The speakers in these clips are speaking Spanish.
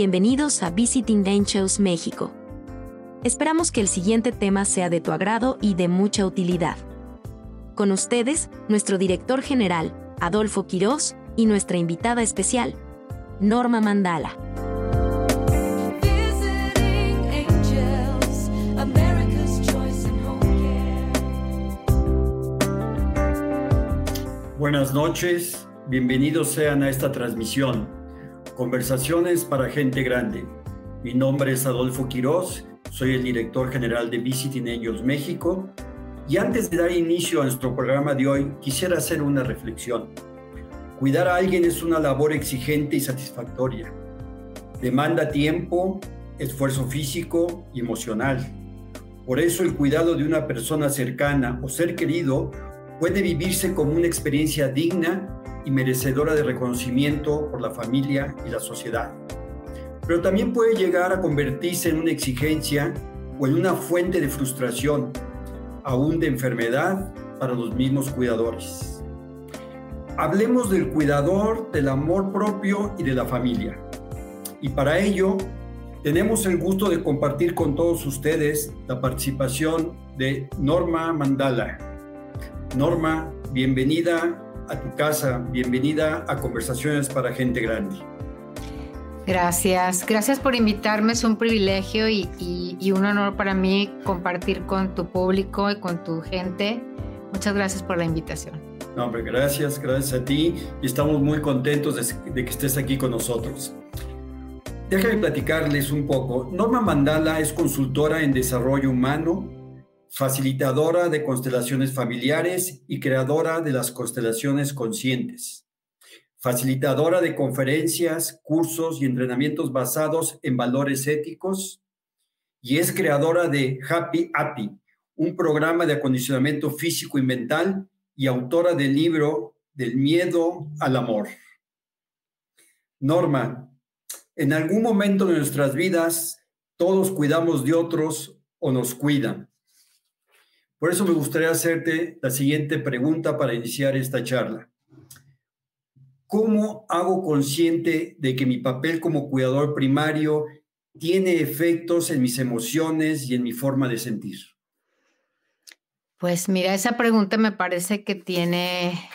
Bienvenidos a Visiting Angels México. Esperamos que el siguiente tema sea de tu agrado y de mucha utilidad. Con ustedes, nuestro director general, Adolfo Quirós, y nuestra invitada especial, Norma Mandala. Buenas noches, bienvenidos sean a esta transmisión. Conversaciones para gente grande. Mi nombre es Adolfo Quirós, soy el director general de Visiting Angels México y antes de dar inicio a nuestro programa de hoy, quisiera hacer una reflexión. Cuidar a alguien es una labor exigente y satisfactoria. Demanda tiempo, esfuerzo físico y emocional. Por eso el cuidado de una persona cercana o ser querido puede vivirse como una experiencia digna y merecedora de reconocimiento por la familia y la sociedad. Pero también puede llegar a convertirse en una exigencia o en una fuente de frustración, aún de enfermedad para los mismos cuidadores. Hablemos del cuidador, del amor propio y de la familia. Y para ello, tenemos el gusto de compartir con todos ustedes la participación de Norma Mandala. Norma, bienvenida a tu casa, bienvenida a Conversaciones para Gente Grande. Gracias, gracias por invitarme, es un privilegio y, y un honor para mí compartir con tu público y con tu gente. Muchas gracias por la invitación. No, hombre, gracias, gracias a ti y estamos muy contentos de, de que estés aquí con nosotros. Déjame platicarles un poco. Norma Mandala es consultora en desarrollo humano, facilitadora de constelaciones familiares y creadora de las constelaciones conscientes. Facilitadora de conferencias, cursos y entrenamientos basados en valores éticos. Y es creadora de Happy Happy, un programa de acondicionamiento físico y mental y autora del libro Del miedo al amor. Norma, en algún momento de nuestras vidas todos cuidamos de otros o nos cuidan. Por eso me gustaría hacerte la siguiente pregunta para iniciar esta charla. ¿Cómo hago consciente de que mi papel como cuidador primario tiene efectos en mis emociones y en mi forma de sentir? Pues mira, esa pregunta me parece que tiene,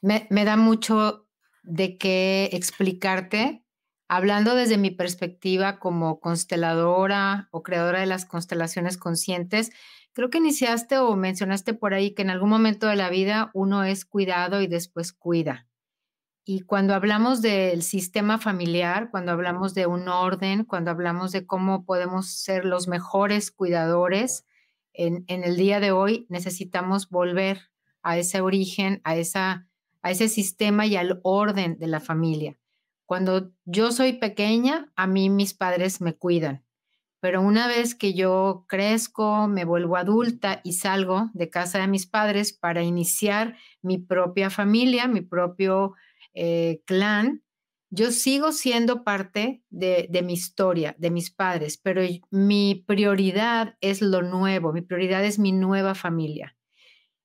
me, da mucho de qué explicarte, hablando desde mi perspectiva como consteladora o creadora de las constelaciones conscientes. Creo que iniciaste o mencionaste por ahí que en algún momento de la vida uno es cuidado y después cuida. Y cuando hablamos del sistema familiar, cuando hablamos de un orden, cuando hablamos de cómo podemos ser los mejores cuidadores, en, el día de hoy necesitamos volver a ese origen, a, esa, a ese sistema y al orden de la familia. Cuando yo soy pequeña, a mí mis padres me cuidan, pero una vez que yo crezco, me vuelvo adulta y salgo de casa de mis padres para iniciar mi propia familia, mi propio eh, clan, yo sigo siendo parte de, mi historia, de mis padres, pero mi prioridad es lo nuevo, mi prioridad es mi nueva familia.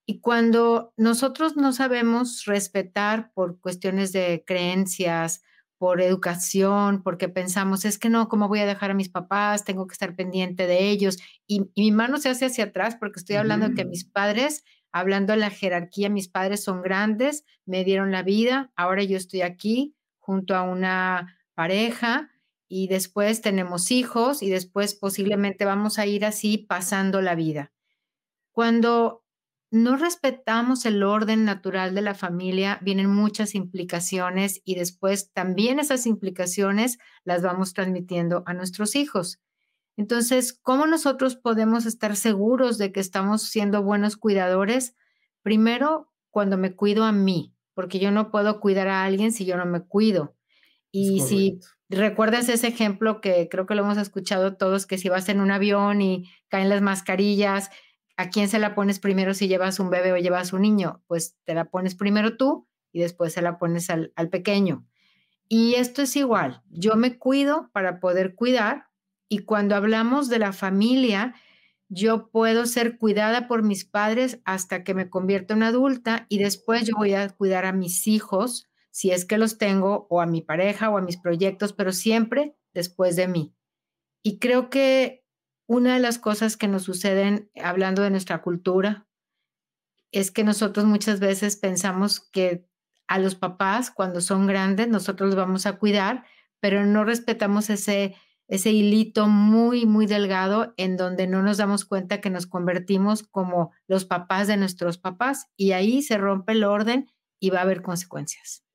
Y cuando nosotros no sabemos respetar por cuestiones de creencias, por educación, porque pensamos, es que no, ¿cómo voy a dejar a mis papás? Tengo que estar pendiente de ellos. Y, mi mano se hace hacia atrás porque estoy hablando de que mis padres, hablando de la jerarquía, mis padres son grandes, me dieron la vida, ahora yo estoy aquí, junto a una pareja y después tenemos hijos y después posiblemente vamos a ir así pasando la vida. Cuando no respetamos el orden natural de la familia, vienen muchas implicaciones y después también esas implicaciones las vamos transmitiendo a nuestros hijos. Entonces, ¿cómo nosotros podemos estar seguros de que estamos siendo buenos cuidadores? Primero, cuando me cuido a mí, porque yo no puedo cuidar a alguien si yo no me cuido. Y si recuerdas ese ejemplo que creo que lo hemos escuchado todos, que si vas en un avión y caen las mascarillas, ¿a quién se la pones primero si llevas un bebé o llevas un niño? Pues te la pones primero tú y después se la pones al, al pequeño. Y esto es igual, yo me cuido para poder cuidar y cuando hablamos de la familia, yo puedo ser cuidada por mis padres hasta que me convierta en adulta y después yo voy a cuidar a mis hijos, si es que los tengo, o a mi pareja o a mis proyectos, pero siempre después de mí. Y creo que una de las cosas que nos suceden hablando de nuestra cultura es que nosotros muchas veces pensamos que a los papás cuando son grandes nosotros los vamos a cuidar, pero no respetamos ese ese hilito muy, muy delgado en donde no nos damos cuenta que nos convertimos como los papás de nuestros papás y ahí se rompe el orden y va a haber consecuencias.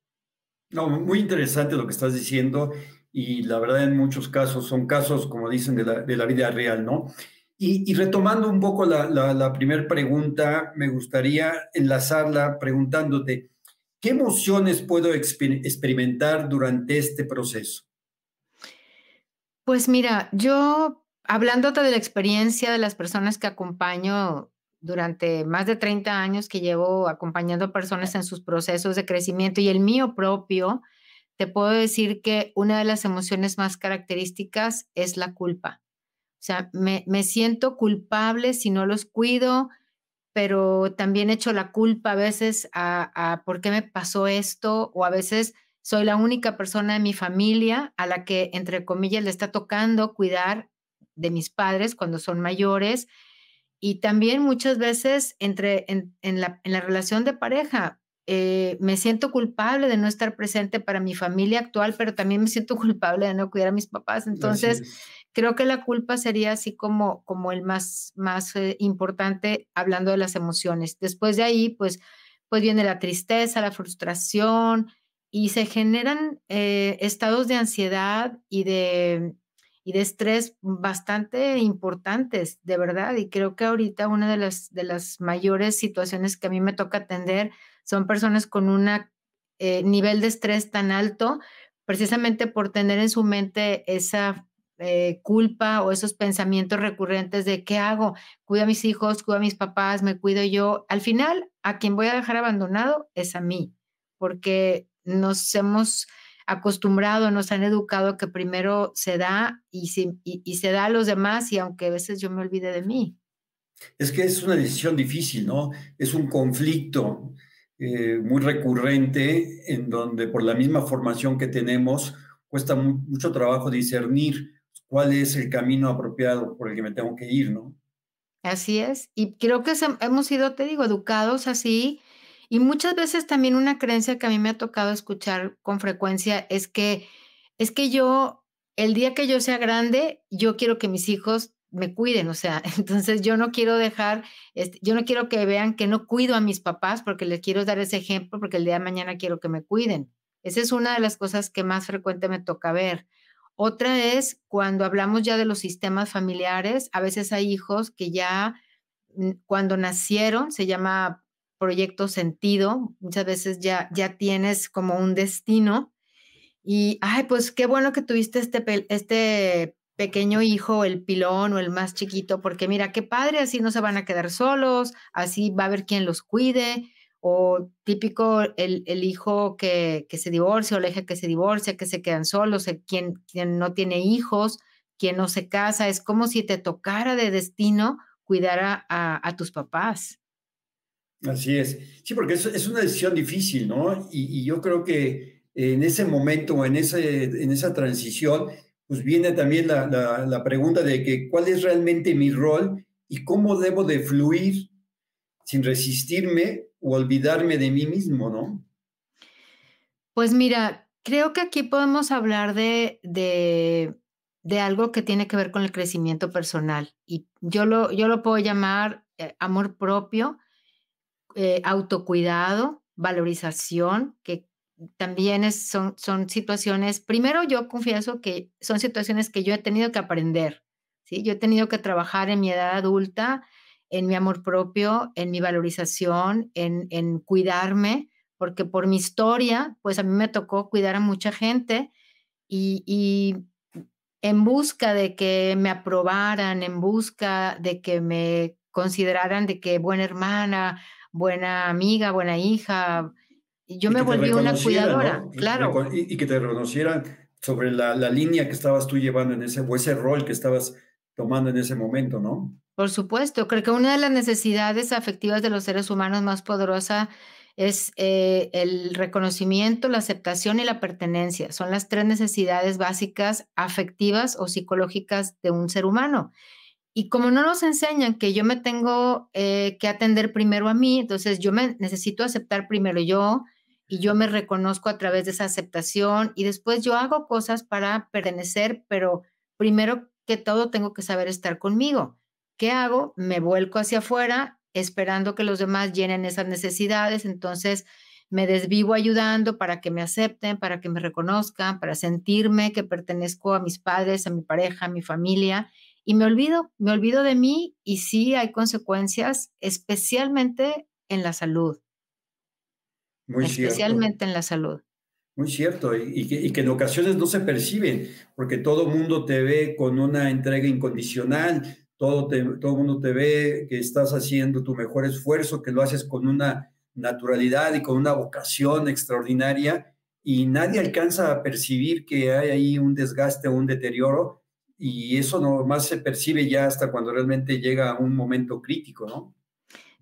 No, muy interesante lo que estás diciendo y la verdad en muchos casos son casos, como dicen, de la, vida real, ¿no? Y, retomando un poco la, la primera pregunta, me gustaría enlazarla preguntándote, ¿qué emociones puedo experimentar durante este proceso? Pues mira, yo hablándote de la experiencia de las personas que acompaño durante más de 30 años que llevo acompañando a personas en sus procesos de crecimiento y el mío propio, te puedo decir que una de las emociones más características es la culpa. O sea, me, siento culpable si no los cuido, pero también echo la culpa a veces a, a por qué me pasó esto o a veces soy la única persona en mi familia a la que, entre comillas, le está tocando cuidar de mis padres cuando son mayores. Y también muchas veces entre, en, la, relación de pareja, eh, me siento culpable de no estar presente para mi familia actual, pero también me siento culpable de no cuidar a mis papás. Entonces, creo que la culpa sería así como, como el más, más eh, importante hablando de las emociones. Después de ahí, pues, pues viene la tristeza, la frustración, y se generan eh, estados de ansiedad y de, y de estrés bastante importantes, de verdad. Y creo que ahorita una de las, de las mayores situaciones que a mí me toca atender son personas con un eh, nivel de estrés tan alto, precisamente por tener en su mente esa eh, culpa o esos pensamientos recurrentes de qué hago, cuido a mis hijos, cuido a mis papás, me cuido yo. Al final, a quien voy a dejar abandonado es a mí, porque nos hemos acostumbrado, nos han educado que primero se da y, se da a los demás y aunque a veces yo me olvide de mí. Es que es una decisión difícil, ¿no? Es un conflicto eh, muy recurrente en donde por la misma formación que tenemos cuesta mucho trabajo discernir cuál es el camino apropiado por el que me tengo que ir, ¿no? Así es. Y creo que hemos sido, te digo, educados así y muchas veces también una creencia que a mí me ha tocado escuchar con frecuencia es que es que yo el día que yo sea grande, yo quiero que mis hijos me cuiden, o sea, entonces yo no quiero dejar, este, yo no quiero que vean que no cuido a mis papás porque les quiero dar ese ejemplo porque el día de mañana quiero que me cuiden. Esa es una de las cosas que más frecuente me toca ver. Otra es cuando hablamos ya de los sistemas familiares, a veces hay hijos que ya mm, cuando nacieron, se llama proyecto sentido, muchas veces ya, ya tienes como un destino y, ay, pues qué bueno que tuviste este, este pequeño hijo, el pilón o el más chiquito, porque mira, qué padre, así no se van a quedar solos, así va a haber quien los cuide, o típico el, el hijo que, que, se divorcia o la hija que se divorcia, que se quedan solos, quien, no tiene hijos, quien no se casa, es como si te tocara de destino cuidar a, a tus papás. Así es. Sí, porque es, es una decisión difícil, ¿no? Y, yo creo que en ese momento, en, ese, en esa transición, pues viene también la, la, pregunta de que cuál es realmente mi rol y cómo debo de fluir sin resistirme o olvidarme de mí mismo, ¿no? Pues mira, creo que aquí podemos hablar de, de, de algo que tiene que ver con el crecimiento personal y yo lo, yo lo puedo llamar eh, amor propio eh, autocuidado, valorización, que también es, son, situaciones, primero yo confieso que son situaciones que yo he tenido que aprender, ¿sí? Yo he tenido que trabajar en mi edad adulta, en mi amor propio, en mi valorización, en, en cuidarme, porque por mi historia, pues a mí me tocó cuidar a mucha gente y, y en busca de que me aprobaran, en busca de que me consideraran de que buena hermana buena amiga, buena hija. Yo me volví una cuidadora, claro. Y, que te reconocieran sobre la, línea que estabas tú llevando en ese, o ese rol que estabas tomando en ese momento, ¿no? Por supuesto, creo que una de las necesidades afectivas de los seres humanos más poderosa es eh, el reconocimiento, la aceptación y la pertenencia. Son las tres necesidades básicas afectivas o psicológicas de un ser humano. Y como no nos enseñan que yo me tengo eh, que atender primero a mí, entonces yo me necesito aceptar primero yo y yo me reconozco a través de esa aceptación y después yo hago cosas para pertenecer, pero primero que todo tengo que saber estar conmigo. ¿Qué hago? Me vuelco hacia afuera esperando que los demás llenen esas necesidades, entonces me desvivo ayudando para que me acepten, para que me reconozcan, para sentirme que pertenezco a mis padres, a mi pareja, a mi familia y me olvido, me olvido de mí y sí hay consecuencias, especialmente en la salud. Muy especialmente en la salud. Muy cierto, y, que, en ocasiones no se perciben, porque todo mundo te ve con una entrega incondicional, todo, todo el mundo te ve que estás haciendo tu mejor esfuerzo, que lo haces con una naturalidad y con una vocación extraordinaria, y nadie alcanza a percibir que hay ahí un desgaste o un deterioro y eso nomás se percibe ya hasta cuando realmente llega un momento crítico, ¿no?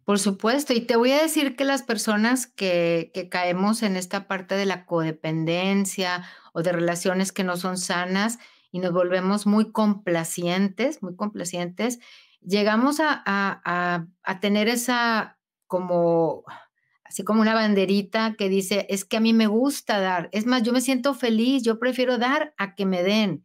Por supuesto, y te voy a decir que las personas que, que caemos en esta parte de la codependencia o de relaciones que no son sanas y nos volvemos muy complacientes, muy complacientes, llegamos a, a, a tener esa como así como una banderita que dice, es que a mí me gusta dar, es más, yo me siento feliz, yo prefiero dar a que me den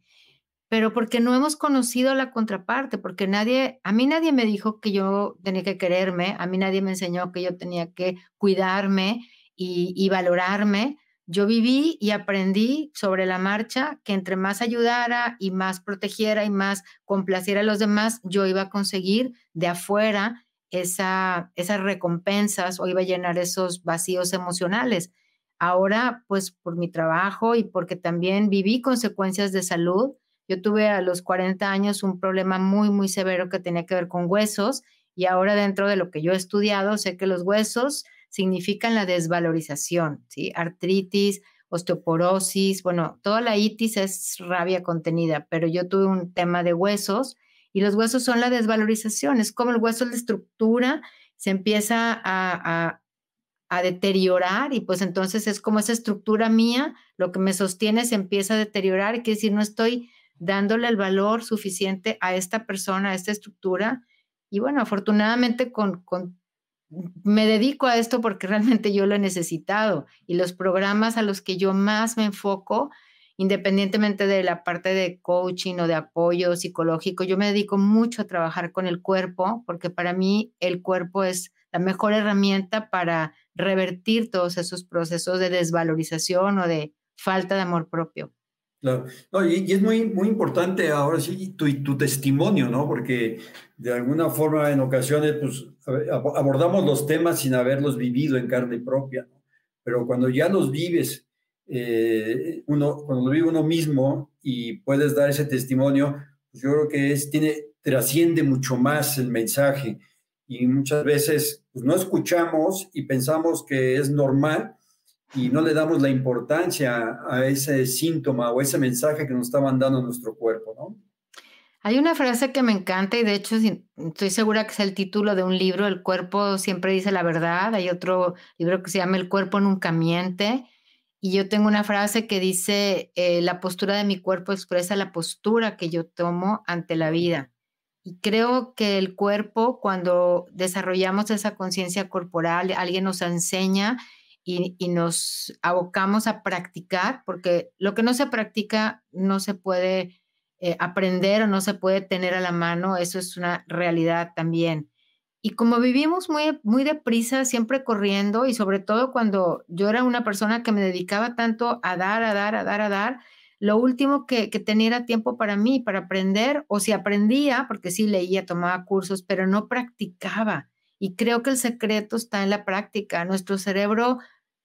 pero porque no hemos conocido la contraparte, porque nadie, a mí nadie me dijo que yo tenía que quererme, a mí nadie me enseñó que yo tenía que cuidarme y, valorarme. Yo viví y aprendí sobre la marcha que entre más ayudara y más protegiera y más complaciera a los demás, yo iba a conseguir de afuera esa, esas recompensas o iba a llenar esos vacíos emocionales. Ahora, pues por mi trabajo y porque también viví consecuencias de salud, yo tuve a los 40 años un problema muy, muy severo que tenía que ver con huesos y ahora dentro de lo que yo he estudiado sé que los huesos significan la desvalorización, ¿sí? Artritis, osteoporosis, bueno, toda la itis es rabia contenida, pero yo tuve un tema de huesos y los huesos son la desvalorización, es como el hueso es la estructura, se empieza a, a, a deteriorar y pues entonces es como esa estructura mía, lo que me sostiene se empieza a deteriorar, quiere decir, no estoy dándole el valor suficiente a esta persona, a esta estructura. Y bueno, afortunadamente con, con, me dedico a esto porque realmente yo lo he necesitado y los programas a los que yo más me enfoco, independientemente de la parte de coaching o de apoyo psicológico, yo me dedico mucho a trabajar con el cuerpo porque para mí el cuerpo es la mejor herramienta para revertir todos esos procesos de desvalorización o de falta de amor propio. Claro, y, es muy, muy importante ahora sí tu, tu testimonio, ¿no? Porque de alguna forma en ocasiones pues, abordamos los temas sin haberlos vivido en carne propia, ¿no? Pero cuando ya los vives, eh, uno, cuando lo vive uno mismo y puedes dar ese testimonio, pues yo creo que es, tiene, trasciende mucho más el mensaje y muchas veces pues, no escuchamos y pensamos que es normal y no le damos la importancia a ese síntoma o ese mensaje que nos está mandando nuestro cuerpo, ¿no? Hay una frase que me encanta y de hecho estoy segura que es el título de un libro, El cuerpo siempre dice la verdad. Hay otro libro que se llama El cuerpo nunca miente. Y yo tengo una frase que dice, eh, la postura de mi cuerpo expresa la postura que yo tomo ante la vida. Y creo que el cuerpo, cuando desarrollamos esa conciencia corporal, alguien nos enseña y, nos abocamos a practicar, porque lo que no se practica no se puede eh, aprender o no se puede tener a la mano, eso es una realidad también. Y como vivimos muy, muy deprisa, siempre corriendo, y sobre todo cuando yo era una persona que me dedicaba tanto a dar, a dar, a dar, a dar, lo último que, que tenía era tiempo para mí, para aprender, o si aprendía, porque sí leía, tomaba cursos, pero no practicaba. Y creo que el secreto está en la práctica. Nuestro cerebro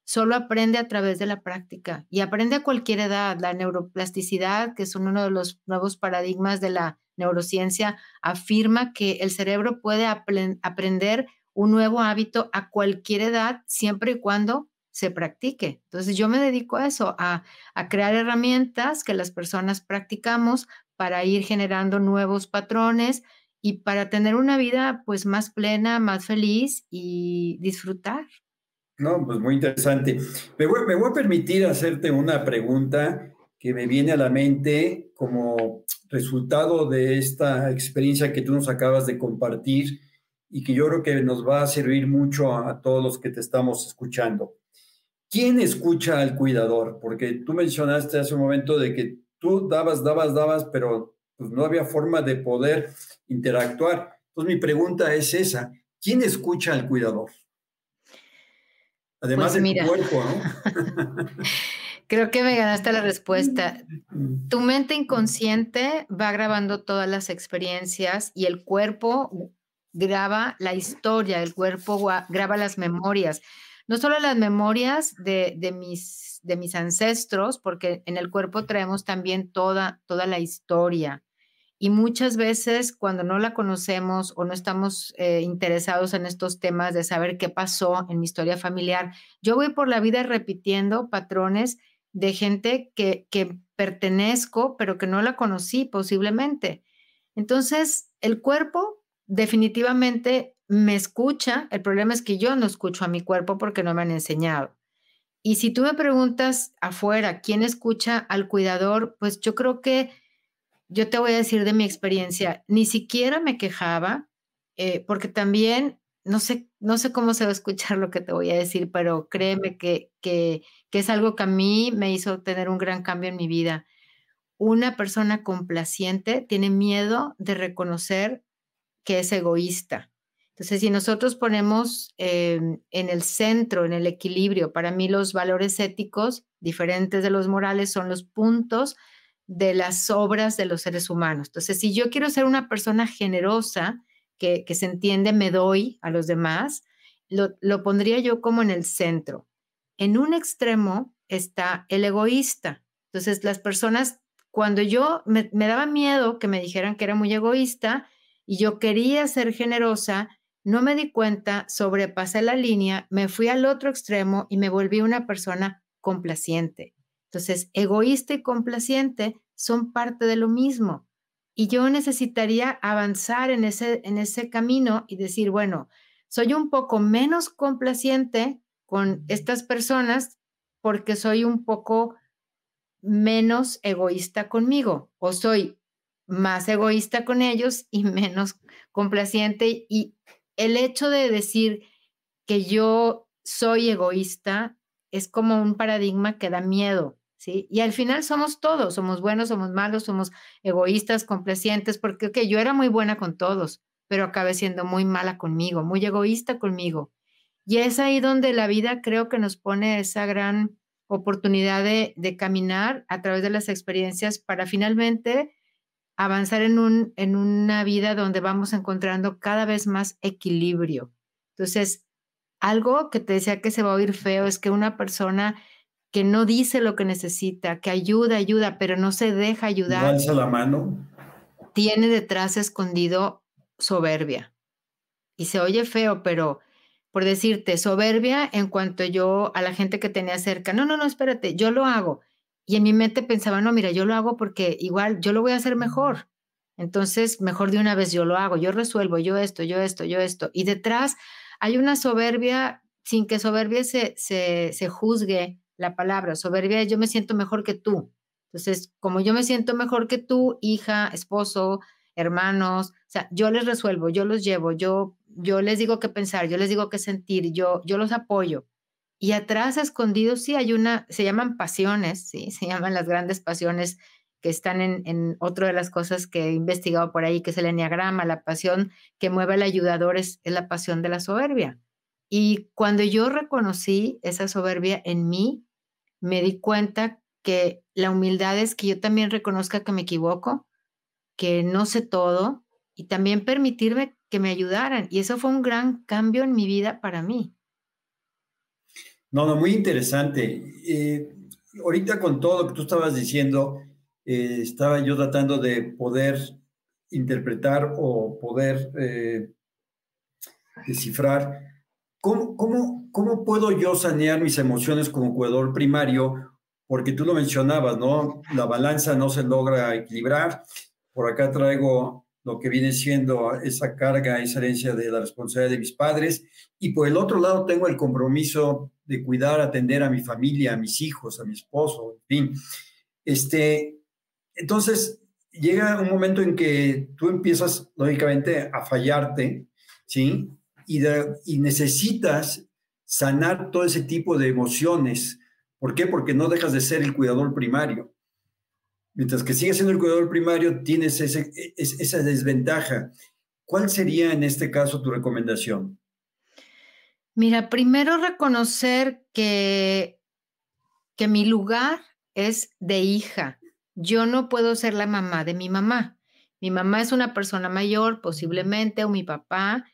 solo aprende a través de la práctica y aprende a cualquier edad. La neuroplasticidad, que es uno de los nuevos paradigmas de la neurociencia, afirma que el cerebro puede aprender un nuevo hábito a cualquier edad siempre y cuando se practique. Entonces yo me dedico a eso, a, a crear herramientas que las personas practicamos para ir generando nuevos patrones y para tener una vida pues más plena, más feliz y disfrutar. No, pues muy interesante. Me voy, me voy a permitir hacerte una pregunta que me viene a la mente como resultado de esta experiencia que tú nos acabas de compartir y que yo creo que nos va a servir mucho a, todos los que te estamos escuchando. ¿Quién escucha al cuidador? Porque tú mencionaste hace un momento de que tú dabas, dabas, dabas, pero pues no había forma de poder interactuar. Entonces mi pregunta es esa, ¿quién escucha al cuidador? Además pues del cuerpo, ¿no? Creo que me ganaste la respuesta. Tu mente inconsciente va grabando todas las experiencias y el cuerpo graba la historia, el cuerpo graba las memorias. No solo las memorias de, mis, de mis ancestros, porque en el cuerpo traemos también toda, toda la historia. Y muchas veces cuando no la conocemos o no estamos eh, interesados en estos temas de saber qué pasó en mi historia familiar, yo voy por la vida repitiendo patrones de gente que, que pertenezco, pero que no la conocí posiblemente. Entonces, el cuerpo definitivamente me escucha. El problema es que yo no escucho a mi cuerpo porque no me han enseñado. Y si tú me preguntas afuera, ¿quién escucha al cuidador? Pues yo creo que yo te voy a decir de mi experiencia, ni siquiera me quejaba, eh, porque también no sé, no sé cómo se va a escuchar lo que te voy a decir, pero créeme que, que, es algo que a mí me hizo tener un gran cambio en mi vida. Una persona complaciente tiene miedo de reconocer que es egoísta. Entonces, si nosotros ponemos em, en el centro, en el equilibrio, para mí los valores éticos diferentes de los morales son los puntos de las obras de los seres humanos. Entonces, si yo quiero ser una persona generosa, que, se entiende me doy a los demás, lo, pondría yo como en el centro. En un extremo está el egoísta. Entonces, las personas, cuando yo me, me daba miedo que me dijeran que era muy egoísta y yo quería ser generosa, no me di cuenta, sobrepasé la línea, me fui al otro extremo y me volví una persona complaciente. Entonces, egoísta y complaciente son parte de lo mismo. Y yo necesitaría avanzar en ese, en ese camino y decir, bueno, soy un poco menos complaciente con estas personas porque soy un poco menos egoísta conmigo o soy más egoísta con ellos y menos complaciente. Y el hecho de decir que yo soy egoísta es como un paradigma que da miedo, y al final somos todos, somos buenos, somos malos, somos egoístas, complacientes, porque okay, yo era muy buena con todos, pero acabé siendo muy mala conmigo, muy egoísta conmigo. Y es ahí donde la vida creo que nos pone esa gran oportunidad de, de caminar a través de las experiencias para finalmente avanzar en, un, en una vida donde vamos encontrando cada vez más equilibrio. Entonces, algo que te decía que se va a oír feo es que una persona que no dice lo que necesita, que ayuda, ayuda, pero no se deja ayudar. alza la mano. Tiene detrás escondido soberbia. Y se oye feo, pero por decirte, soberbia en cuanto yo a la gente que tenía cerca, no, no, no, espérate, yo lo hago. Y en mi mente pensaba, no, mira, yo lo hago porque igual yo lo voy a hacer mejor. Entonces, mejor de una vez yo lo hago, yo resuelvo, yo esto, yo esto, yo esto. Y detrás hay una soberbia sin que soberbia se, se, se juzgue la palabra. Soberbia es yo me siento mejor que tú. Entonces, como yo me siento mejor que tú, hija, esposo, hermanos, o sea, yo les resuelvo, yo los llevo, yo, yo les digo qué pensar, yo les digo qué sentir, yo, yo los apoyo. Y atrás, escondidos, sí hay una, se llaman pasiones, sí, se llaman las grandes pasiones que están en, en otra de las cosas que he investigado por ahí, que es el enneagrama, la pasión que mueve al ayudador es la pasión de la soberbia. Y cuando yo reconocí esa soberbia en mí, me di cuenta que la humildad es que yo también reconozca que me equivoco, que no sé todo y también permitirme que me ayudaran. Y eso fue un gran cambio en mi vida para mí. No, no, muy interesante. Eh, ahorita con todo lo que tú estabas diciendo, eh, estaba yo tratando de poder interpretar o poder eh, descifrar ¿Cómo, puedo yo sanear mis emociones como jugador primario? Porque tú lo mencionabas, ¿no? La balanza no se logra equilibrar. Por acá traigo lo que viene siendo esa carga, esa herencia de la responsabilidad de mis padres. Y por el otro lado tengo el compromiso de cuidar, atender a mi familia, a mis hijos, a mi esposo, en fin. Este, entonces, llega un momento en que tú empiezas, lógicamente, a fallarte, ¿sí? Y, necesitas sanar todo ese tipo de emociones. ¿Por qué? Porque no dejas de ser el cuidador primario. Mientras que sigues siendo el cuidador primario, tienes esa desventaja. ¿Cuál sería en este caso tu recomendación? Mira, primero reconocer que, que mi lugar es de hija. Yo no puedo ser la mamá de mi mamá. Mi mamá es una persona mayor, posiblemente, o mi papá,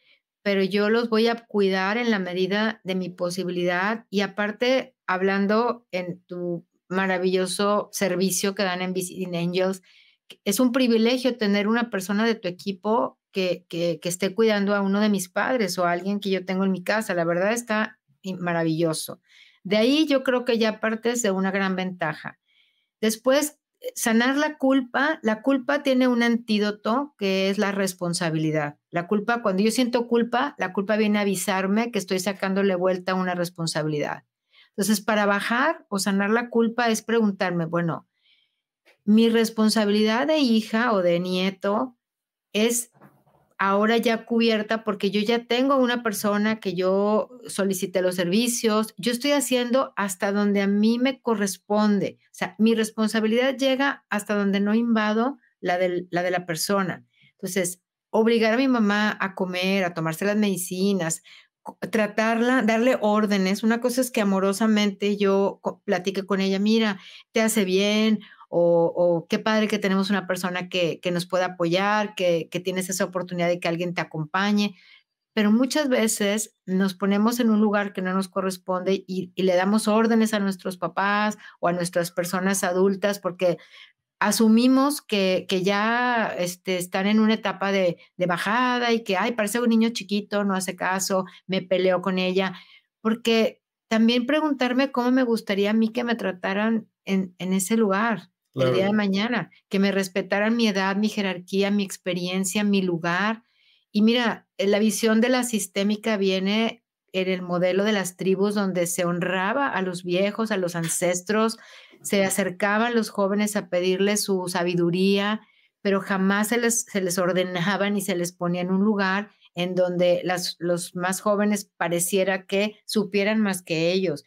pero yo los voy a cuidar en la medida de mi posibilidad. Y aparte, hablando en tu maravilloso servicio que dan en Visiting Angels, es un privilegio tener una persona de tu equipo que, que, que esté cuidando a uno de mis padres o a alguien que yo tengo en mi casa. La verdad está maravilloso. De ahí yo creo que ya partes de una gran ventaja. Después, sanar la culpa, la culpa tiene un antídoto que es la responsabilidad. La culpa, cuando yo siento culpa, la culpa viene a avisarme que estoy sacándole vuelta una responsabilidad. Entonces, para bajar o sanar la culpa es preguntarme, bueno, mi responsabilidad de hija o de nieto es ahora ya cubierta porque yo ya tengo una persona que yo solicité los servicios, yo estoy haciendo hasta donde a mí me corresponde. O sea, mi responsabilidad llega hasta donde no invado la de la, persona. Entonces, obligar a mi mamá a comer, a tomarse las medicinas, tratarla, darle órdenes. Una cosa es que amorosamente yo platique con ella, mira, te hace bien o, qué padre que tenemos una persona que, nos pueda apoyar, que, tienes esa oportunidad de que alguien te acompañe. Pero muchas veces nos ponemos en un lugar que no nos corresponde y, le damos órdenes a nuestros papás o a nuestras personas adultas porque asumimos que, ya este, están en una etapa de, de, bajada y que, ay, parece un niño chiquito, no hace caso, me peleo con ella, porque también preguntarme cómo me gustaría a mí que me trataran en, en ese lugar el día de mañana, que me respetaran mi edad, mi jerarquía, mi experiencia, mi lugar. Y mira, eh, la visión de la sistémica viene en el modelo de las tribus donde se honraba a los viejos, a los ancestros, se acercaban los jóvenes a pedirles su sabiduría, pero jamás se les, se les ordenaba ni se les ponía en un lugar en donde las, los más jóvenes pareciera que supieran más que ellos.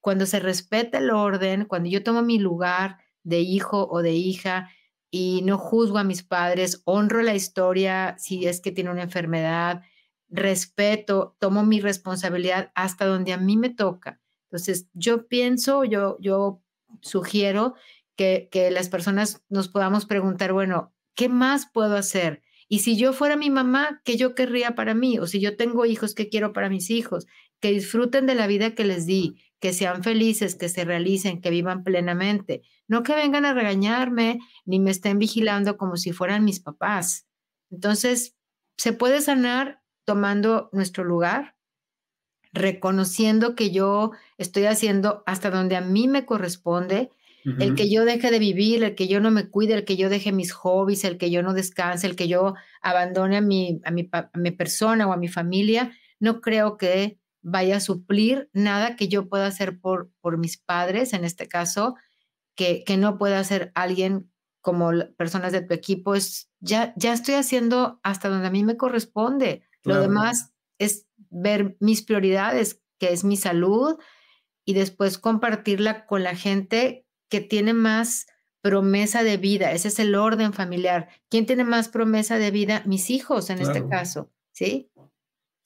Cuando se respeta el orden, cuando yo tomo mi lugar, de hijo o de hija y no juzgo a mis padres, honro la historia si es que tiene una enfermedad, respeto, tomo mi responsabilidad hasta donde a mí me toca. Entonces, yo pienso, yo, yo sugiero que, que las personas nos podamos preguntar, bueno, ¿qué más puedo hacer? Y si yo fuera mi mamá, ¿qué yo querría para mí? O si yo tengo hijos, ¿qué quiero para mis hijos? Que disfruten de la vida que les di, que sean felices, que se realicen, que vivan plenamente. No que vengan a regañarme ni me estén vigilando como si fueran mis papás. Entonces, se puede sanar tomando nuestro lugar, reconociendo que yo estoy haciendo hasta donde a mí me corresponde, el que yo deje de vivir, el que yo no me cuide, el que yo deje mis hobbies, el que yo no descanse, el que yo abandone a mi, a mi, a mi persona o a mi familia, no creo que vaya a suplir nada que yo pueda hacer por, por mis padres, en este caso, que, que no pueda hacer alguien como personas de tu equipo, es ya, ya estoy haciendo hasta donde a mí me corresponde. Lo demás es ver mis prioridades, que es mi salud, y después compartirla con la gente que tiene más promesa de vida. Ese es el orden familiar. ¿Quién tiene más promesa de vida? Mis hijos, en este caso, ¿sí?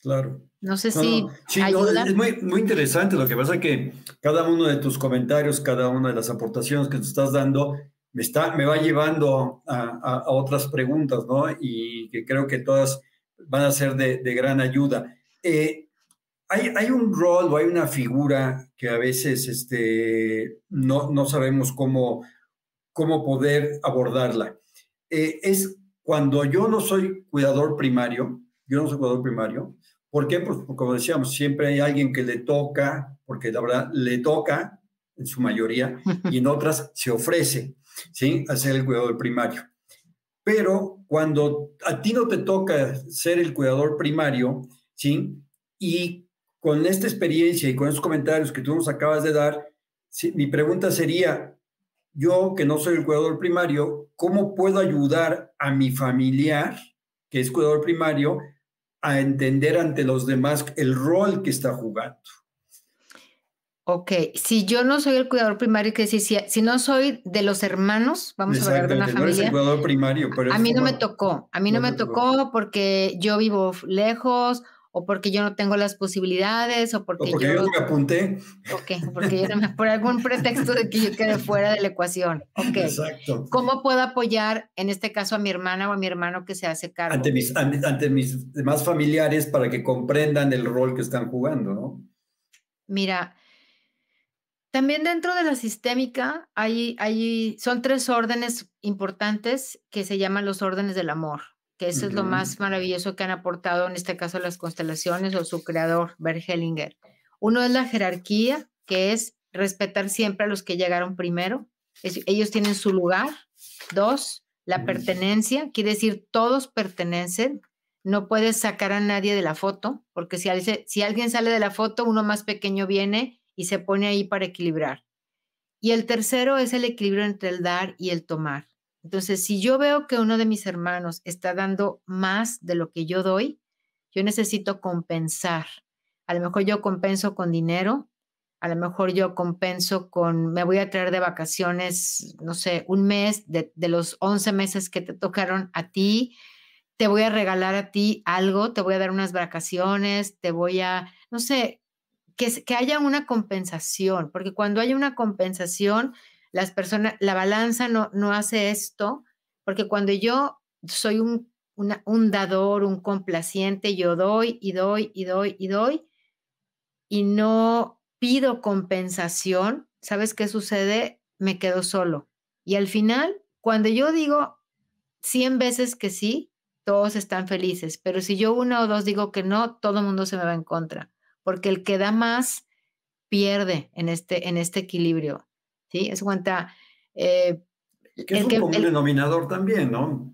Claro. No sé si. Sí, es muy, muy interesante. Lo que pasa es que cada uno de tus comentarios, cada una de las aportaciones que tú estás dando, me, está, me va llevando a, otras preguntas, ¿no? Y que creo que todas van a ser de, gran ayuda. Eh, hay, hay, un rol o hay una figura que a veces este, no, no sabemos cómo, cómo poder abordarla. Eh, es cuando yo no soy cuidador primario, yo no soy cuidador primario, ¿Por qué? Pues como decíamos, siempre hay alguien que le toca, porque la verdad le toca en su mayoría, y en otras se ofrece, ¿sí? Hacer el cuidador primario. Pero cuando a ti no te toca ser el cuidador primario, ¿sí? Y con esta experiencia y con esos comentarios que tú nos acabas de dar, mi pregunta sería, yo que no soy el cuidador primario, ¿cómo puedo ayudar a mi familiar, que es cuidador primario, a entender ante los demás el rol que está jugando? Ok, si yo no soy el cuidador primario, que decir, si, si no soy de los hermanos, vamos a hablar de una familia. No eres el cuidador primario, pero a mí no me tocó, a mí no, me tocó porque yo vivo lejos o porque yo no tengo las posibilidades, o porque, yo, no me apunté. Ok, porque yo no me, por algún pretexto de que yo quede fuera de la ecuación. Ok. Exacto. ¿Cómo puedo apoyar, en este caso, a mi hermana o a mi hermano que se hace cargo? Ante mis, ante, mis demás familiares para que comprendan el rol que están jugando, ¿no? Mira, también dentro de la sistémica hay, hay, son tres órdenes importantes que se llaman los órdenes del amor que eso es lo más maravilloso que han aportado en este caso las constelaciones o su creador, Bert Hellinger. Uno es la jerarquía, que es respetar siempre a los que llegaron primero. ellos tienen su lugar. Dos, la pertenencia, quiere decir todos pertenecen. No puedes sacar a nadie de la foto, porque si, si alguien sale de la foto, uno más pequeño viene y se pone ahí para equilibrar. Y el tercero es el equilibrio entre el dar y el tomar. Entonces, si yo veo que uno de mis hermanos está dando más de lo que yo doy, yo necesito compensar. A lo mejor yo compenso con dinero, a lo mejor yo compenso con, me voy a traer de vacaciones, no sé, un mes de, los 11 meses que te tocaron a ti, te voy a regalar a ti algo, te voy a dar unas vacaciones, te voy a, no sé, que, que haya una compensación, porque cuando hay una compensación, las personas, la balanza no, no hace esto, porque cuando yo soy un, un dador, un complaciente, yo doy y doy y doy y doy, y no pido compensación, ¿sabes qué sucede? Me quedo solo. Y al final, cuando yo digo 100 veces que sí, todos están felices, pero si yo una o dos digo que no, todo el mundo se me va en contra, porque el que da más pierde en este, en este equilibrio. ¿Sí? Es cuenta... Eh, que es un común denominador también, ¿no?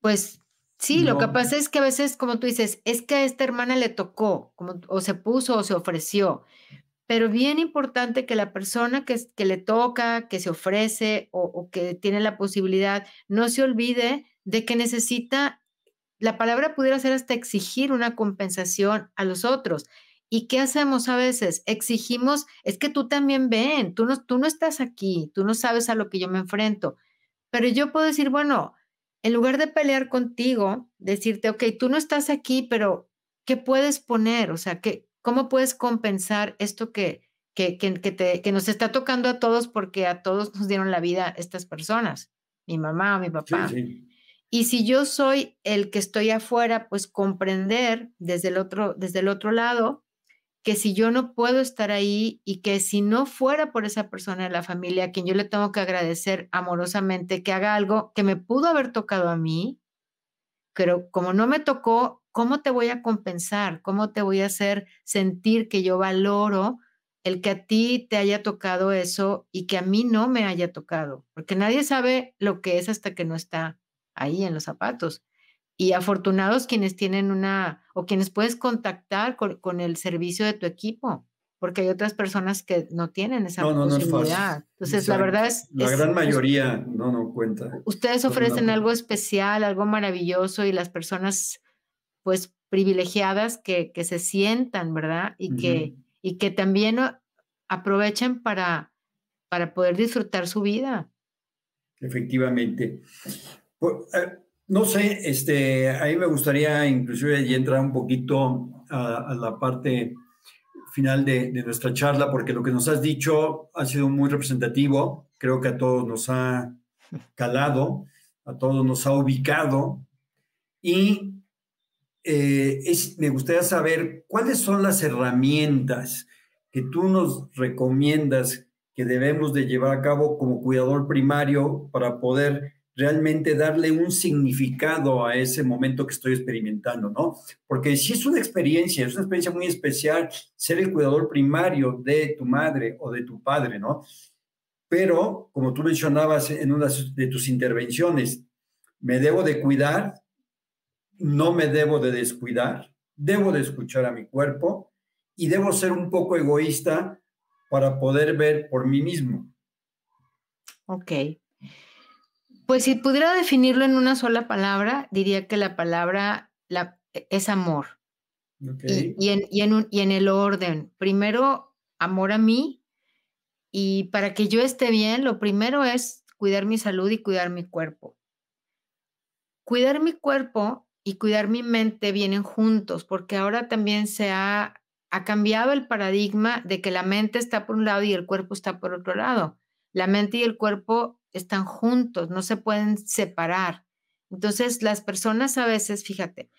Pues sí, lo que pasa es que a veces, como tú dices, es que a esta hermana le tocó, como, o se puso o se ofreció. Pero bien importante que la persona que, que le toca, que se ofrece o, o que tiene la posibilidad, no se olvide de que necesita, la palabra pudiera ser hasta exigir una compensación a los otros. ¿Y qué hacemos a veces? Exigimos, es que tú también ven, tú no, tú no estás aquí, tú no sabes a lo que yo me enfrento. Pero yo puedo decir, bueno, en lugar de pelear contigo, decirte, ok, tú no estás aquí, pero ¿qué puedes poner? O sea, ¿qué, ¿cómo puedes compensar esto que, que, que, te, que nos está tocando a todos porque a todos nos dieron la vida estas personas, mi mamá o mi papá? Y si yo soy el que estoy afuera, pues comprender desde el otro, desde el otro lado que si yo no puedo estar ahí y que si no fuera por esa persona de la familia a quien yo le tengo que agradecer amorosamente que haga algo que me pudo haber tocado a mí, pero como no me tocó, ¿cómo te voy a compensar? ¿Cómo te voy a hacer sentir que yo valoro el que a ti te haya tocado eso y que a mí no me haya tocado? Porque nadie sabe lo que es hasta que no está ahí en los zapatos. Y afortunados quienes tienen una o quienes puedes contactar con, el servicio de tu equipo, porque hay otras personas que no tienen esa posibilidad. Entonces, la verdad es... La gran mayoría no, no cuenta. Ustedes ofrecen algo especial, algo maravilloso y las personas, pues, privilegiadas que, que se sientan, ¿verdad? Y, que, y que también aprovechen para, para poder disfrutar su vida. Efectivamente. Pues, eh, no sé, este, a mí me gustaría inclusive entrar un poquito a, la parte final de, nuestra charla, porque lo que nos has dicho ha sido muy representativo, creo que a todos nos ha calado, a todos nos ha ubicado, y eh, me gustaría saber cuáles son las herramientas que tú nos recomiendas que debemos de llevar a cabo como cuidador primario para poder realmente darle un significado a ese momento que estoy experimentando, ¿no? Porque si es una experiencia, es una experiencia muy especial ser el cuidador primario de tu madre o de tu padre, ¿no? Pero, como tú mencionabas en una de tus intervenciones, me debo de cuidar, no me debo de descuidar, debo de escuchar a mi cuerpo y debo ser un poco egoísta para poder ver por mí mismo. Ok. Pues si pudiera definirlo en una sola palabra, diría que la palabra la, es amor. Y, en, y en el orden. Primero, amor a mí. Y para que yo esté bien, lo primero es cuidar mi salud y cuidar mi cuerpo. Cuidar mi cuerpo y cuidar mi mente vienen juntos, porque ahora también se ha, ha cambiado el paradigma de que la mente está por un lado y el cuerpo está por otro lado. La mente y el cuerpo están juntos, no se pueden separar. Entonces, las personas a veces, fíjate,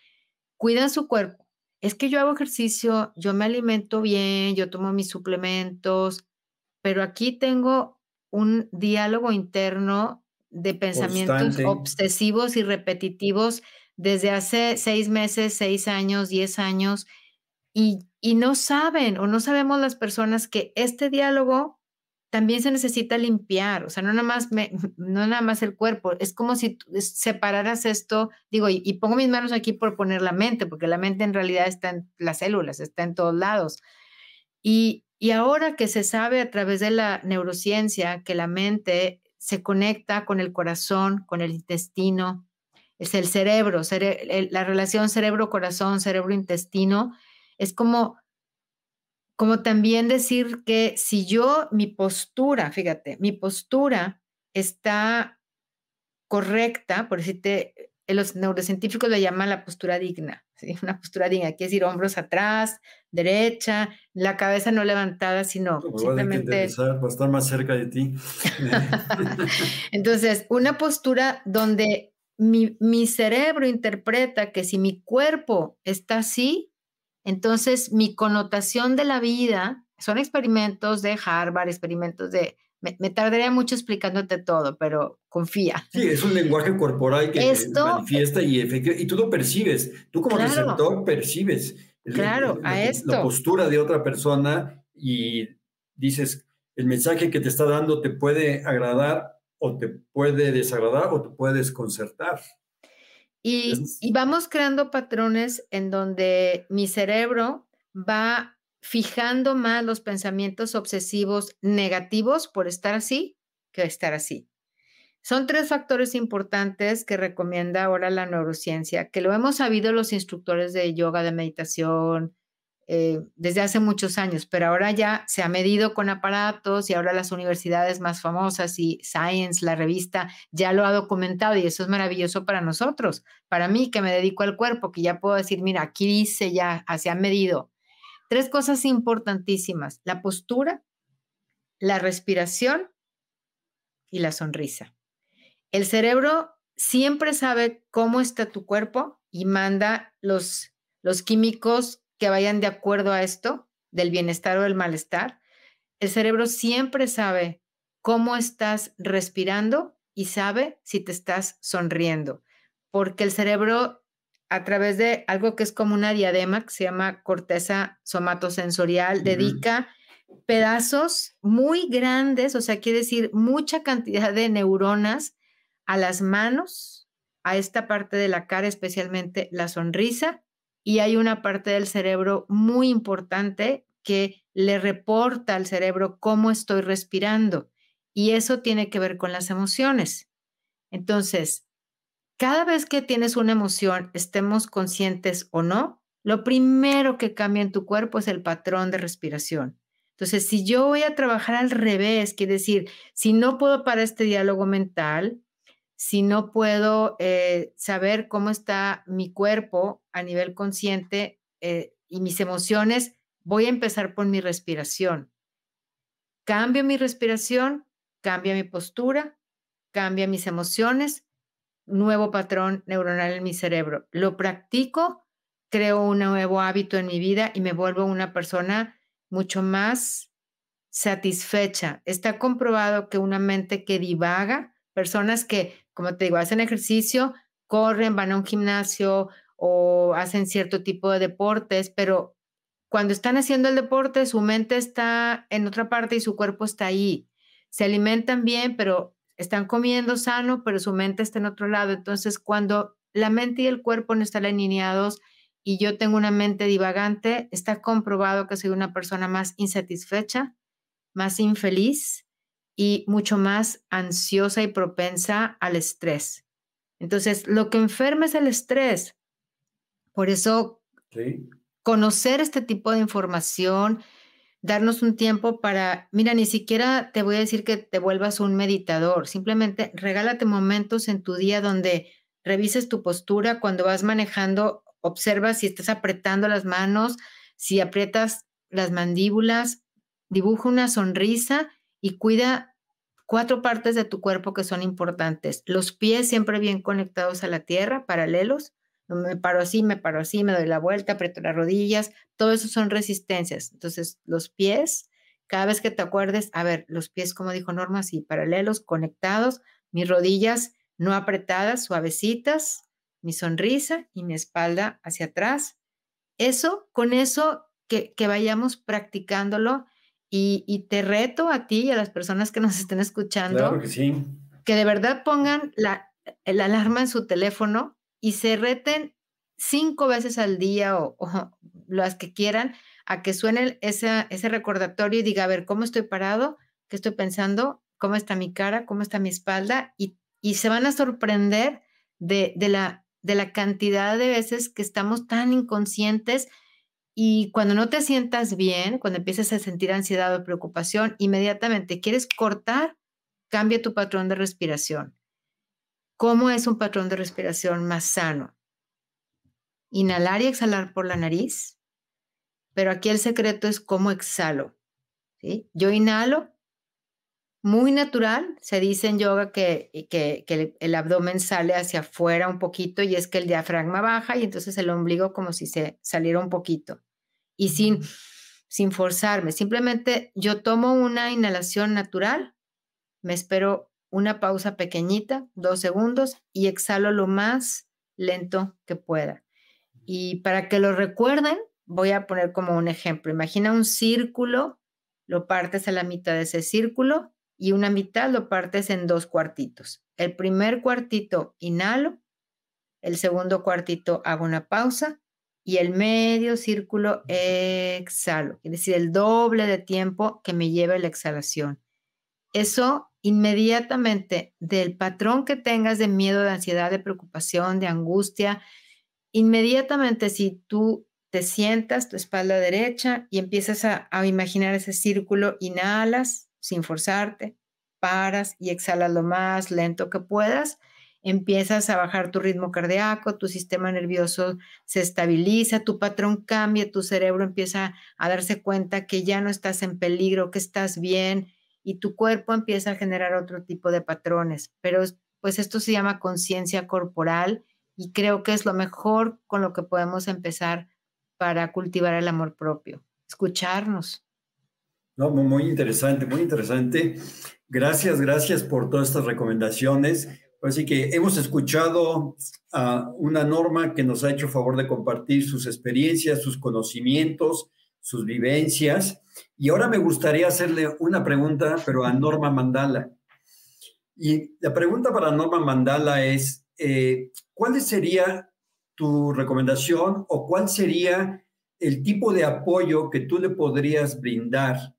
cuidan su cuerpo. Es que yo hago ejercicio, yo me alimento bien, yo tomo mis suplementos, pero aquí tengo un diálogo interno de pensamientos obsesivos y repetitivos desde hace seis meses, seis años, diez años, y, y no saben o no sabemos las personas que este diálogo también se necesita limpiar, o sea, no nada más, no nada más el cuerpo, es como si separaras esto, digo, y, pongo mis manos aquí por poner la mente, porque la mente en realidad está en las células, está en todos lados. Y, y ahora que se sabe a través de la neurociencia que la mente se conecta con el corazón, con el intestino, es el cerebro, la relación cerebro-corazón, cerebro-intestino, es como, como también decir que si yo, mi postura, fíjate, mi postura está correcta, por decirte, eh, los neurocientíficos le llaman la postura digna, ¿sí? una postura digna, quiere decir hombros atrás, derecha, la cabeza no levantada, sino simplemente... Va a estar más cerca de ti. Entonces, una postura donde mi, cerebro interpreta que si mi cuerpo está así, entonces mi connotación de la vida, son experimentos de Harvard, experimentos de... Me, tardaría mucho explicándote todo, pero confía. Sí, es un lenguaje corporal que Esto, manifiesta y, y tú lo percibes. Tú como receptor percibes claro, a esto. la postura de otra persona y dices, el mensaje que te está dando te puede agradar o te puede desagradar o te puede desconcertar. Y, y, vamos creando patrones en donde mi cerebro va fijando más los pensamientos obsesivos negativos por estar así que estar así. Son tres factores importantes que recomienda ahora la neurociencia, que lo hemos sabido los instructores de yoga, de meditación, eh, desde hace muchos años, pero ahora ya se ha medido con aparatos y ahora las universidades más famosas y Science, la revista, ya lo ha documentado y eso es maravilloso para nosotros. Para mí que me dedico al cuerpo, que ya puedo decir, mira, aquí dice ya, se ha medido. Tres cosas importantísimas, la postura, la respiración y la sonrisa. El cerebro siempre sabe cómo está tu cuerpo y manda los, los químicos que vayan de acuerdo a esto, del bienestar o del malestar. El cerebro siempre sabe cómo estás respirando y sabe si te estás sonriendo, porque el cerebro a través de algo que es como una diadema que se llama corteza somatosensorial, dedica pedazos muy grandes, o sea, quiere decir mucha cantidad de neuronas a las manos, a esta parte de la cara, especialmente la sonrisa, y hay una parte del cerebro muy importante que le reporta al cerebro cómo estoy respirando y eso tiene que ver con las emociones. Entonces, cada vez que tienes una emoción, estemos conscientes o no, lo primero que cambia en tu cuerpo es el patrón de respiración. Entonces, si yo voy a trabajar al revés, quiere decir, si no puedo para este diálogo mental, si no puedo eh, saber cómo está mi cuerpo a nivel consciente eh, y mis emociones, voy a empezar por mi respiración. Cambio mi respiración, cambia mi postura, cambia mis emociones, nuevo patrón neuronal en mi cerebro. Lo practico, creo un nuevo hábito en mi vida y me vuelvo una persona mucho más satisfecha. Está comprobado que una mente que divaga, personas que como te digo, hacen ejercicio, corren, van a un gimnasio o hacen cierto tipo de deportes, pero cuando están haciendo el deporte, su mente está en otra parte y su cuerpo está ahí. Se alimentan bien, pero están comiendo sano, pero su mente está en otro lado. Entonces, cuando la mente y el cuerpo no están alineados, y yo tengo una mente divagante, está comprobado que soy una persona más insatisfecha, más infeliz y mucho más ansiosa y propensa al estrés. Entonces, lo que enferma es el estrés. Por eso, conocer este tipo de información, darnos un tiempo para, mira, ni siquiera te voy a decir que te vuelvas un meditador, simplemente regálate momentos en tu día donde revises tu postura cuando vas manejando, observa si estás apretando las manos, si aprietas las mandíbulas, dibuja una sonrisa y cuida cuatro partes de tu cuerpo que son importantes. Los pies siempre bien conectados a la tierra, paralelos. Me paro así, me paro así, me doy la vuelta, aprieto las rodillas. Todo eso son resistencias. Entonces, los pies, cada vez que te acuerdes, a ver, los pies, como dijo Norma, así, paralelos, conectados, mis rodillas no apretadas, suavecitas, mi sonrisa y mi espalda hacia atrás. Eso, con eso, que, que vayamos practicándolo y, te reto a ti y a las personas que nos estén escuchando que, de verdad pongan la, alarma en su teléfono y se reten cinco veces al día o, las que quieran a que suene ese, ese recordatorio y diga, a ver, ¿cómo estoy parado? ¿Qué estoy pensando? ¿Cómo está mi cara? ¿Cómo está mi espalda? Y, y se van a sorprender de, de, la, de la cantidad de veces que estamos tan inconscientes y cuando no te sientas bien, cuando empieces a sentir ansiedad o preocupación, inmediatamente quieres cortar, cambia tu patrón de respiración. ¿Cómo es un patrón de respiración más sano? Inhalar y exhalar por la nariz, pero aquí el secreto es cómo exhalo. Yo inhalo muy natural. Se dice en yoga que, que, que, el abdomen sale hacia afuera un poquito y es que el diafragma baja y entonces el ombligo como si se saliera un poquito. Y sin, sin forzarme, simplemente yo tomo una inhalación natural, me espero una pausa pequeñita, dos segundos, y exhalo lo más lento que pueda. Y para que lo recuerden, voy a poner como un ejemplo. Imagina un círculo, lo partes a la mitad de ese círculo y una mitad lo partes en dos cuartitos. El primer cuartito inhalo, el segundo cuartito hago una pausa y el medio círculo exhalo, es decir, el doble de tiempo que me lleva la exhalación. Eso inmediatamente del patrón que tengas de miedo, de ansiedad, de preocupación, de angustia, inmediatamente si tú te sientas tu espalda derecha y empiezas a, imaginar ese círculo, inhalas sin forzarte, paras y exhalas lo más lento que puedas, empiezas a bajar tu ritmo cardíaco, tu sistema nervioso se estabiliza, tu patrón cambia, tu cerebro empieza a darse cuenta que ya no estás en peligro, que estás bien y tu cuerpo empieza a generar otro tipo de patrones. Pero pues esto se llama conciencia corporal y creo que es lo mejor con lo que podemos empezar para cultivar el amor propio, escucharnos. No, muy interesante, muy interesante. Gracias, gracias por todas estas recomendaciones. Así que hemos escuchado a una norma que nos ha hecho favor de compartir sus experiencias, sus conocimientos, sus vivencias. Y ahora me gustaría hacerle una pregunta, pero a Norma Mandala. Y la pregunta para Norma Mandala es, eh, ¿cuál sería tu recomendación o cuál sería el tipo de apoyo que tú le podrías brindar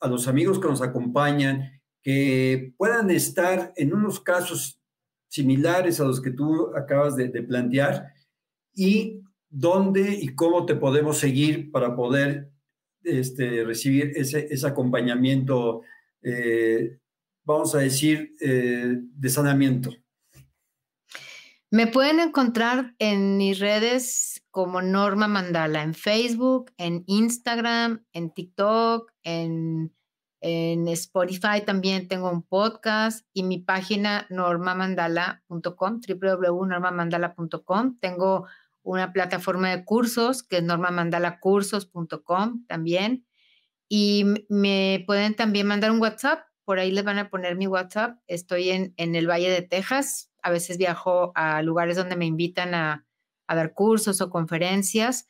a los amigos que nos acompañan, que puedan estar en unos casos similares a los que tú acabas de, plantear y dónde y cómo te podemos seguir para poder este, recibir ese, ese acompañamiento, eh, vamos a decir, eh, de sanamiento. Me pueden encontrar en mis redes como Norma Mandala, en Facebook, en Instagram, en TikTok, en, Spotify también tengo un podcast y mi página normamandala.com, www.normamandala.com. Tengo una plataforma de cursos que es normamandalacursos.com también. Y me pueden también mandar un WhatsApp, por ahí les van a poner mi WhatsApp. Estoy en, en el Valle de Texas, a veces viajo a lugares donde me invitan a, dar cursos o conferencias.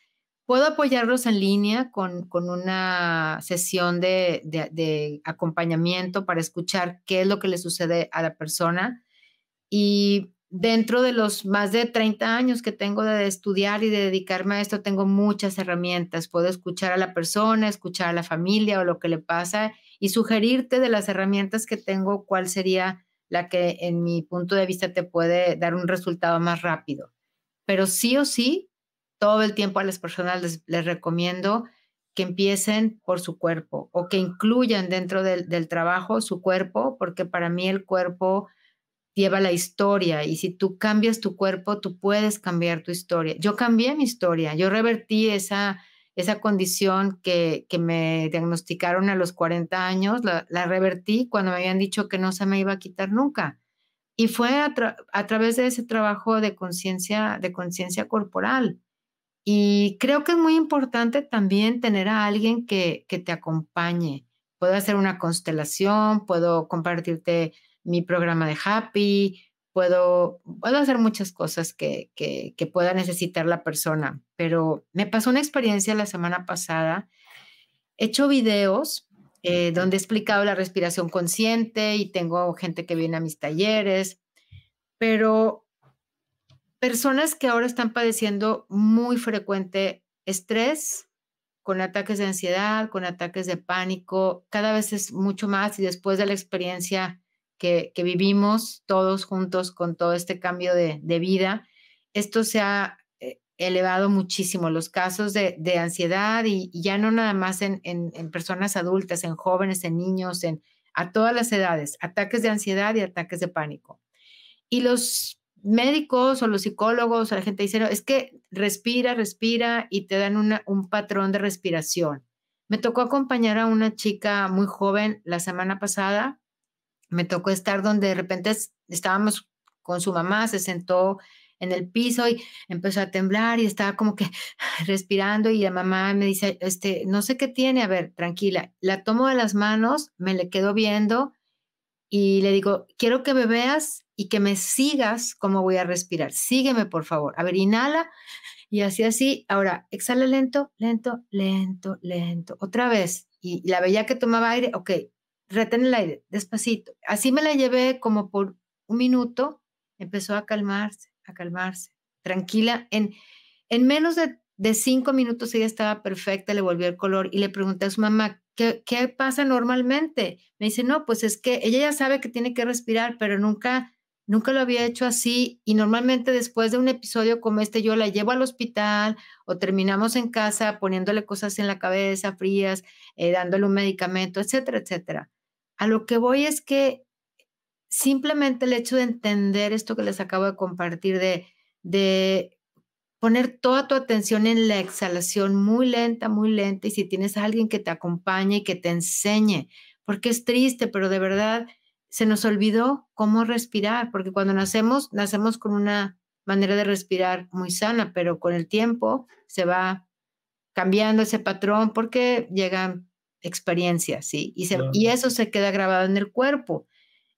Puedo apoyarlos en línea con, una sesión de, acompañamiento para escuchar qué es lo que le sucede a la persona. Y dentro de los más de 30 años que tengo de estudiar y de dedicarme a esto, tengo muchas herramientas. Puedo escuchar a la persona, escuchar a la familia o lo que le pasa y sugerirte de las herramientas que tengo cuál sería la que en mi punto de vista te puede dar un resultado más rápido. Pero sí o sí, todo el tiempo a las personas les, recomiendo que empiecen por su cuerpo o que incluyan dentro del, trabajo su cuerpo, porque para mí el cuerpo lleva la historia y si tú cambias tu cuerpo, tú puedes cambiar tu historia. Yo cambié mi historia, yo revertí esa, esa condición que, que me diagnosticaron a los 40 años, la, revertí cuando me habían dicho que no se me iba a quitar nunca. Y fue a, través de ese trabajo de conciencia, de conciencia corporal. Y creo que es muy importante también tener a alguien que, que te acompañe. Puedo hacer una constelación, puedo compartirte mi programa de Happy, puedo, puedo hacer muchas cosas que, que, que, pueda necesitar la persona, pero me pasó una experiencia la semana pasada. He hecho videos eh, donde he explicado la respiración consciente y tengo gente que viene a mis talleres, pero personas que ahora están padeciendo muy frecuente estrés, con ataques de ansiedad, con ataques de pánico, cada vez es mucho más y después de la experiencia que, vivimos todos juntos con todo este cambio de, vida, esto se ha elevado muchísimo los casos de, ansiedad y, ya no nada más en, personas adultas, en jóvenes, en niños, en a todas las edades, ataques de ansiedad y ataques de pánico. Y los médicos o los psicólogos o la gente dice, es que respira, respira y te dan una, un patrón de respiración. Me tocó acompañar a una chica muy joven la semana pasada me tocó estar donde de repente estábamos con su mamá, se sentó en el piso y empezó a temblar y estaba como que respirando y la mamá me dice, este, no sé qué tiene, a ver, tranquila. La tomo de las manos, me le quedo viendo y le digo, quiero que me veas y que me sigas cómo voy a respirar. Sígueme, por favor. A ver, inhala y así, así. Ahora, exhala lento, lento, lento, lento. Otra vez. Y la veía que tomaba aire, ok, retén el aire, despacito. Así me la llevé como por un minuto, empezó a calmarse, calmarse, tranquila. En, en menos de, de cinco minutos ella estaba perfecta, le volvió el color y le pregunté a su mamá, ¿qué, ¿qué pasa normalmente? Me dice, no, pues es que ella ya sabe que tiene que respirar, pero nunca nunca lo había hecho así y normalmente después de un episodio como este yo la llevo al hospital o terminamos en casa poniéndole cosas en la cabeza frías, eh, dándole un medicamento, etcétera, etcétera. A lo que voy es que simplemente el hecho de entender esto que les acabo de compartir, de, de poner toda tu atención en la exhalación muy lenta, muy lenta, y si tienes a alguien que te acompañe y que te enseñe, porque es triste, pero de verdad se nos olvidó cómo respirar, porque cuando nacemos, nacemos con una manera de respirar muy sana, pero con el tiempo se va cambiando ese patrón porque llegan experiencia, ¿sí? Y, y eso se queda grabado en el cuerpo.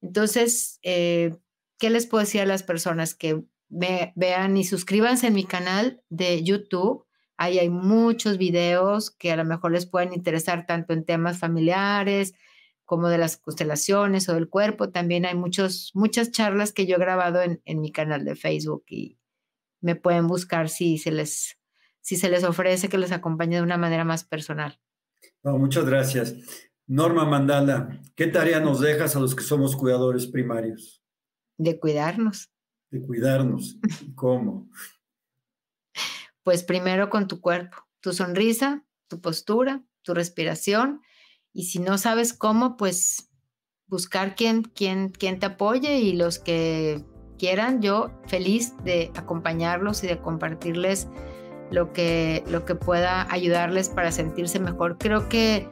Entonces, eh, ¿qué les puedo decir a las personas que vean y suscríbanse en mi canal de YouTube? Ahí hay muchos videos que a lo mejor les pueden interesar tanto en temas familiares como de las constelaciones o del cuerpo. También hay muchos, muchas charlas que yo he grabado en, en mi canal de Facebook y me pueden buscar si se les, si se les ofrece que les acompañe de una manera más personal muchas gracias. Norma Mandala, ¿qué tarea nos dejas a los que somos cuidadores primarios? De cuidarnos. De cuidarnos. ¿Cómo? Pues primero con tu cuerpo, tu sonrisa, tu postura, tu respiración. Y si no sabes cómo, pues buscar quien, quien, quien te apoye y los que quieran, yo feliz de acompañarlos y de compartirles lo que, lo que pueda ayudarles para sentirse mejor. Creo que,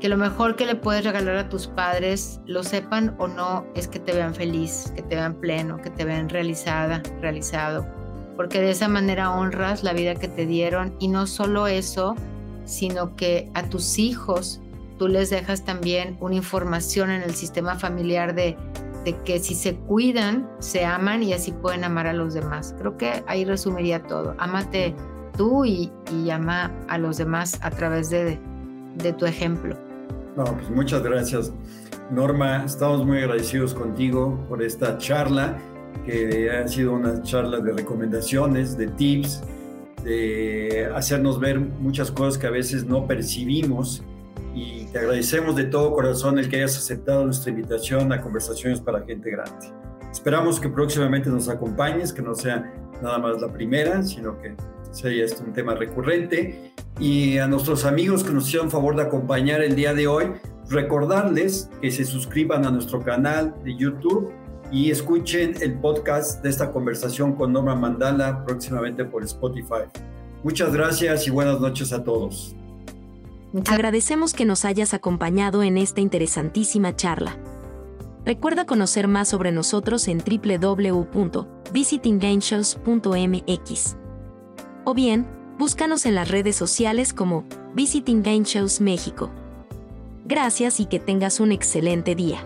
que lo mejor que le puedes regalar a tus padres, lo sepan o no, es que te vean feliz, que te vean pleno, que te vean realizada, realizado. Porque de esa manera honras la vida que te dieron y no solo eso, sino que a tus hijos tú les dejas también una información en el sistema familiar de que si se cuidan, se aman y así pueden amar a los demás. Creo que ahí resumiría todo. Ámate tú y, y ama a los demás a través de, de tu ejemplo. No, pues muchas gracias. Norma, estamos muy agradecidos contigo por esta charla que ha sido una charla de recomendaciones, de tips, de hacernos ver muchas cosas que a veces no percibimos y te agradecemos de todo corazón el que hayas aceptado nuestra invitación a Conversaciones para Gente Grande. Esperamos que próximamente nos acompañes, que no sea nada más la primera, sino que sea esto un tema recurrente. Y a nuestros amigos que nos hicieron favor de acompañar el día de hoy, recordarles que se suscriban a nuestro canal de YouTube y escuchen el podcast de esta conversación con Norma Mandala próximamente por Spotify. Muchas gracias y buenas noches a todos. Agradecemos que nos hayas acompañado en esta interesantísima charla. Recuerda conocer más sobre nosotros en www.visitinggameshows.mx. O bien, búscanos en las redes sociales como Visiting Game Shows México. Gracias y que tengas un excelente día.